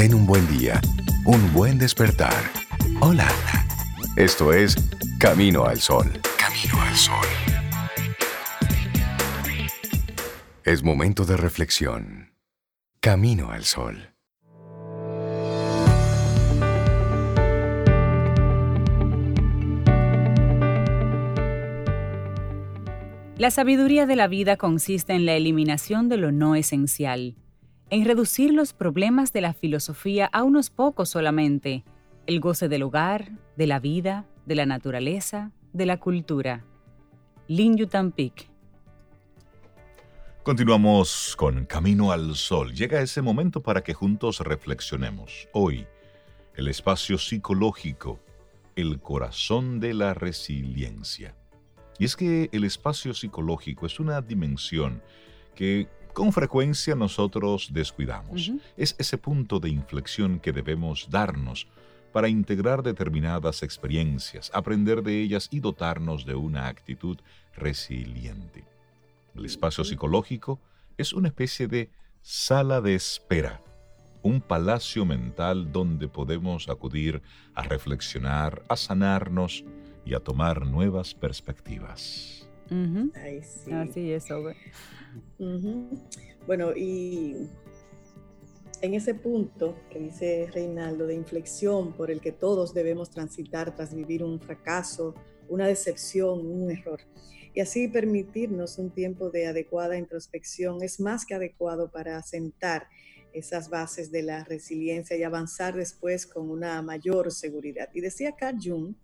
Ten un buen día, un buen despertar. Hola. Esto es Camino al Sol. Camino al Sol. Es momento de reflexión. Camino al Sol. La sabiduría de la vida consiste en la eliminación de lo no esencial, en reducir los problemas de la filosofía a unos pocos solamente, el goce del hogar, de la vida, de la naturaleza, de la cultura. Lin Yutampik. Continuamos con Camino al Sol. Llega ese momento para que juntos reflexionemos. Hoy, el espacio psicológico, el corazón de la resiliencia. Y es que el espacio psicológico es una dimensión que con frecuencia nosotros descuidamos. Es ese punto de inflexión que debemos darnos para integrar determinadas experiencias, aprender de ellas y dotarnos de una actitud resiliente. El espacio psicológico es una especie de sala de espera, un palacio mental donde podemos acudir a reflexionar, a sanarnos, y a tomar nuevas perspectivas. Así es, Bueno, y en ese punto que dice Reinaldo de inflexión por el que todos debemos transitar tras vivir un fracaso, una decepción, un error, y así permitirnos un tiempo de adecuada introspección es más que adecuado para sentar esas bases de la resiliencia y avanzar después con una mayor seguridad. Y decía Carl Jung,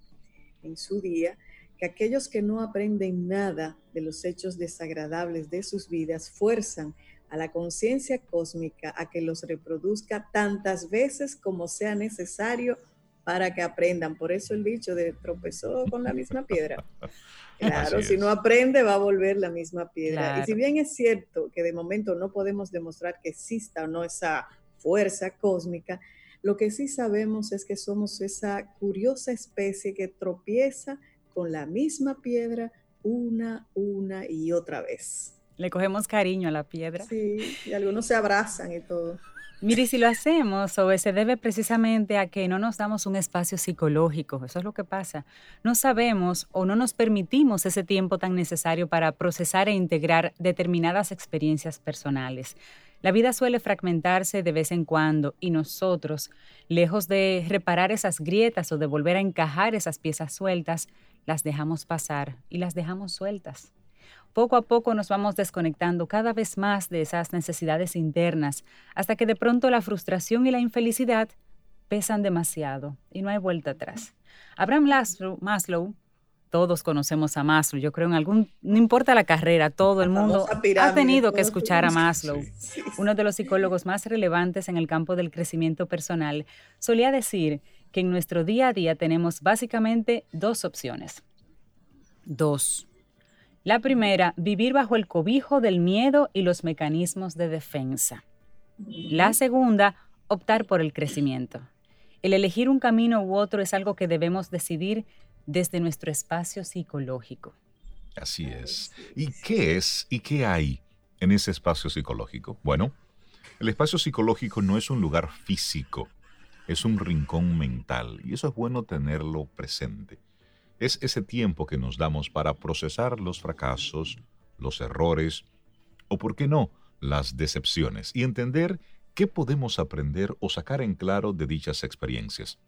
en su día que aquellos que no aprenden nada de los hechos desagradables de sus vidas fuerzan a la conciencia cósmica a que los reproduzca tantas veces como sea necesario para que aprendan. Por eso el dicho de tropezó con la misma piedra. Claro, si no aprende va a volver la misma piedra. Y si bien es cierto que de momento no podemos demostrar que exista o no esa fuerza cósmica, lo que sí sabemos es que somos esa curiosa especie que tropieza con la misma piedra una, una y otra vez. Le cogemos cariño a la piedra. Sí, y algunos se abrazan y todo. Mire, si lo hacemos, o se debe precisamente a que no nos damos un espacio psicológico, eso es lo que pasa. No sabemos o no nos permitimos ese tiempo tan necesario para procesar e integrar determinadas experiencias personales. La vida suele fragmentarse de vez en cuando y nosotros, lejos de reparar esas grietas o de volver a encajar esas piezas sueltas, las dejamos pasar y las dejamos sueltas. Poco a poco nos vamos desconectando cada vez más de esas necesidades internas hasta que de pronto la frustración y la infelicidad pesan demasiado y no hay vuelta atrás. Abraham Maslow todos conocemos a Maslow. Yo creo en algún, no importa la carrera, todo el mundo ha tenido que escuchar a Maslow. Uno de los psicólogos más relevantes en el campo del crecimiento personal solía decir que en nuestro día a día tenemos básicamente dos opciones. Dos. La primera, vivir bajo el cobijo del miedo y los mecanismos de defensa. La segunda, optar por el crecimiento. El elegir un camino u otro es algo que debemos decidir desde nuestro espacio psicológico. Así es. ¿Y qué es y qué hay en ese espacio psicológico? Bueno, el espacio psicológico no es un lugar físico, es un rincón mental y eso es bueno tenerlo presente. Es ese tiempo que nos damos para procesar los fracasos, los errores o, por qué no, las decepciones y entender qué podemos aprender o sacar en claro de dichas experiencias.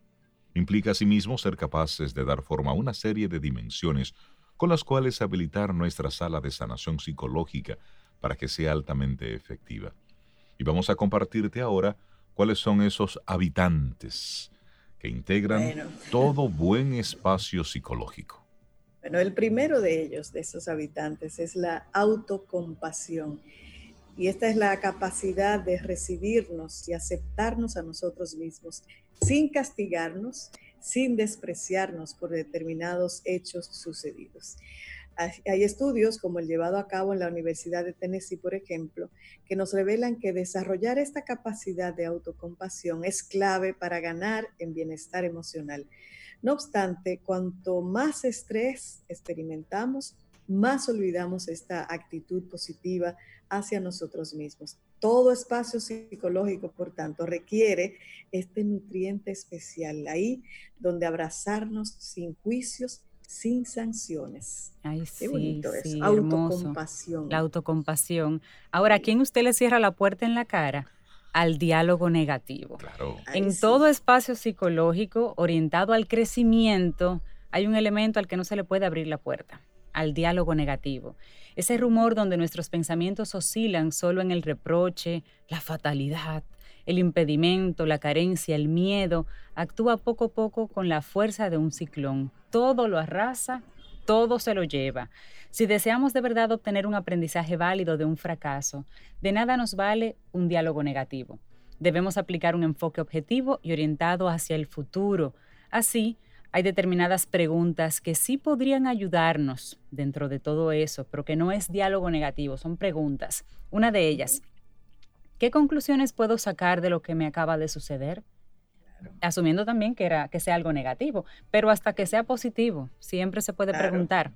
Implica asimismo ser capaces de dar forma a una serie de dimensiones con las cuales habilitar nuestra sala de sanación psicológica para que sea altamente efectiva. Y vamos a compartirte ahora cuáles son esos habitantes que integran todo buen espacio psicológico. Bueno, el primero de ellos, de esos habitantes, es la autocompasión. Y esta es la capacidad de recibirnos y aceptarnos a nosotros mismos sin castigarnos, sin despreciarnos por determinados hechos sucedidos. Hay estudios como el llevado a cabo en la Universidad de Tennessee, por ejemplo, que nos revelan que desarrollar esta capacidad de autocompasión es clave para ganar en bienestar emocional. No obstante, cuanto más estrés experimentamos, más olvidamos esta actitud positiva hacia nosotros mismos. Todo espacio psicológico, por tanto, requiere este nutriente especial, ahí donde abrazarnos sin juicios, sin sanciones. Ay, sí, bonito sí, Autocompasión. La autocompasión. Ahora, ¿a quién usted le cierra la puerta en la cara? Al diálogo negativo. Claro. en todo espacio psicológico orientado al crecimiento, hay un elemento al que no se le puede abrir la puerta, al diálogo negativo. Ese rumor donde nuestros pensamientos oscilan solo en el reproche, la fatalidad, el impedimento, la carencia, el miedo, actúa poco a poco con la fuerza de un ciclón. Todo lo arrasa, todo se lo lleva. Si deseamos de verdad obtener un aprendizaje válido de un fracaso, de nada nos vale un diálogo negativo. Debemos aplicar un enfoque objetivo y orientado hacia el futuro. Así, hay determinadas preguntas que sí podrían ayudarnos dentro de todo eso, pero que no es diálogo negativo, son preguntas. Una de ellas, ¿qué conclusiones puedo sacar de lo que me acaba de suceder? Asumiendo también que, era, que sea algo negativo, pero hasta que sea positivo, siempre se puede preguntar,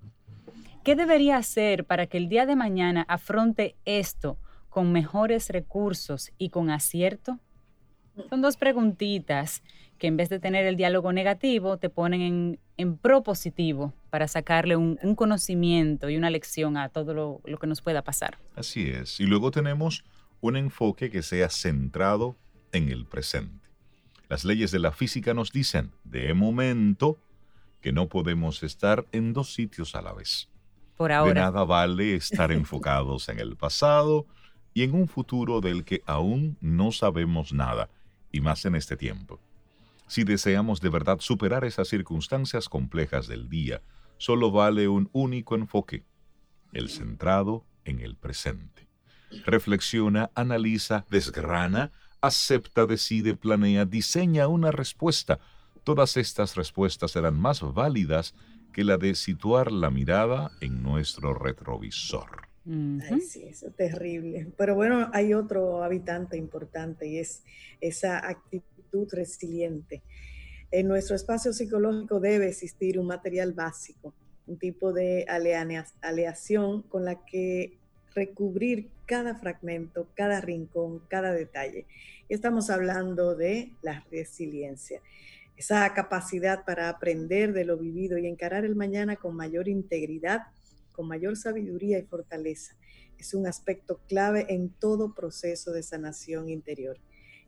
¿qué debería hacer para que el día de mañana afronte esto con mejores recursos y con acierto? Son dos preguntitas que en vez de tener el diálogo negativo, te ponen en, propositivo para sacarle un, conocimiento y una lección a todo lo, lo que nos pueda pasar. Así es. Y luego tenemos un enfoque que sea centrado en el presente. Las leyes de la física nos dicen, de momento, que no podemos estar en dos sitios a la vez. Por ahora. De nada vale estar enfocados en el pasado y en un futuro del que aún no sabemos nada, y más en este tiempo. Si deseamos de verdad superar esas circunstancias complejas del día, solo vale un único enfoque, el centrado en el presente. Reflexiona, analiza, desgrana, acepta, decide, planea, diseña una respuesta. Todas estas respuestas serán más válidas que la de situar la mirada en nuestro retrovisor. Ay, sí, eso es terrible. Pero bueno, hay otro habitante importante y es esa actitud resiliente. En nuestro espacio psicológico debe existir un material básico, un tipo de aleación con la que recubrir cada fragmento, cada rincón, cada detalle. Estamos hablando de la resiliencia, esa capacidad para aprender de lo vivido y encarar el mañana con mayor integridad, con mayor sabiduría y fortaleza. Es un aspecto clave en todo proceso de sanación interior.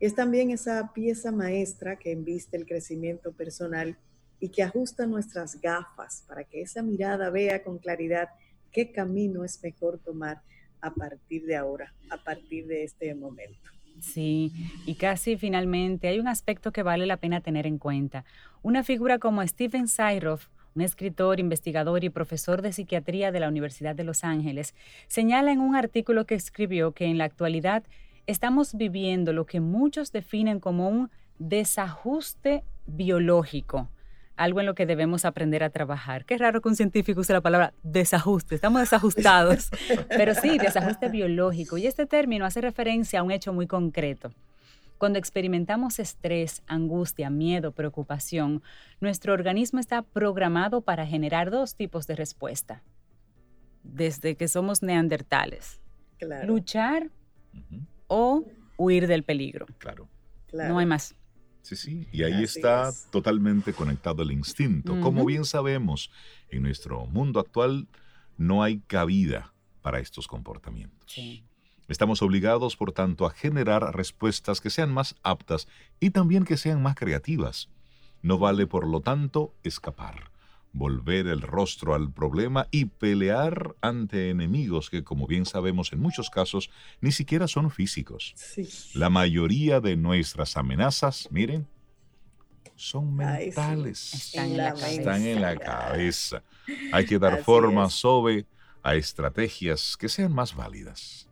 Es también esa pieza maestra que enviste el crecimiento personal y que ajusta nuestras gafas para que esa mirada vea con claridad qué camino es mejor tomar a partir de ahora, a partir de este momento. Sí, y casi finalmente hay un aspecto que vale la pena tener en cuenta. Una figura como Stephen Syroff, un escritor, investigador y profesor de psiquiatría de la Universidad de Los Ángeles, señala en un artículo que escribió que en la actualidad estamos viviendo lo que muchos definen como un desajuste biológico, algo en lo que debemos aprender a trabajar. Qué raro que un científico use la palabra desajuste, estamos desajustados, pero sí, desajuste biológico. Y este término hace referencia a un hecho muy concreto. Cuando experimentamos estrés, angustia, miedo, preocupación, nuestro organismo está programado para generar dos tipos de respuesta. Desde que somos neandertales. Luchar o huir del peligro. Claro. No hay más. Sí, sí, y ahí está totalmente conectado el instinto. Como bien sabemos, en nuestro mundo actual no hay cabida para estos comportamientos. Estamos obligados, por tanto, a generar respuestas que sean más aptas y también que sean más creativas. No vale, por lo tanto, escapar volver el rostro al problema y pelear ante enemigos que, como bien sabemos en muchos casos, ni siquiera son físicos. La mayoría de nuestras amenazas, miren, son mentales. Están, en la, Están en la cabeza. Hay que dar forma, sobre a estrategias que sean más válidas.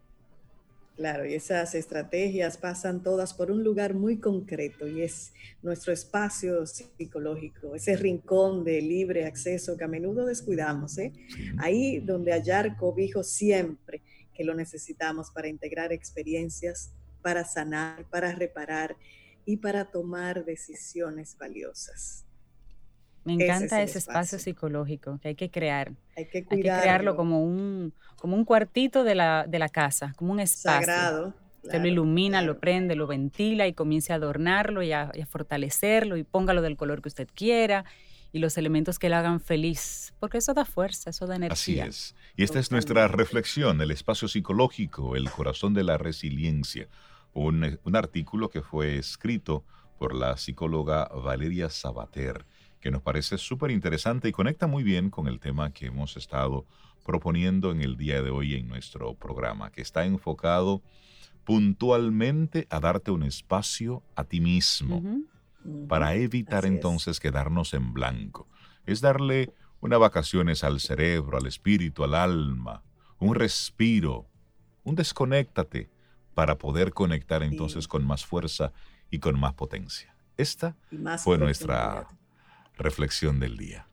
Claro, y esas estrategias pasan todas por un lugar muy concreto y es nuestro espacio psicológico, ese rincón de libre acceso que a menudo descuidamos, ¿eh? ahí donde hallar cobijo siempre que lo necesitamos para integrar experiencias, para sanar, para reparar y para tomar decisiones valiosas. Me encanta ese, espacio. psicológico que hay que crear. Hay que, crearlo como un, como un cuartito de la, de la casa, como un espacio. Sagrado. Usted lo ilumina, lo prende, lo ventila y comience a adornarlo y a, y a fortalecerlo y póngalo del color que usted quiera y los elementos que le hagan feliz, porque eso da fuerza, eso da energía. Así es. Y esta es nuestra reflexión, el espacio psicológico, el corazón de la resiliencia. Un, un artículo que fue escrito por la psicóloga Valeria Sabater, que nos parece súper interesante y conecta muy bien con el tema que hemos estado proponiendo en el día de hoy en nuestro programa, que está enfocado puntualmente a darte un espacio a ti mismo. Para evitar Así es. entonces quedarnos en blanco. Es darle unas vacaciones al cerebro, al espíritu, al alma, un respiro, un desconéctate para poder conectar entonces Sí. con más fuerza y con más potencia. Esta más fue nuestra. Reflexión del día.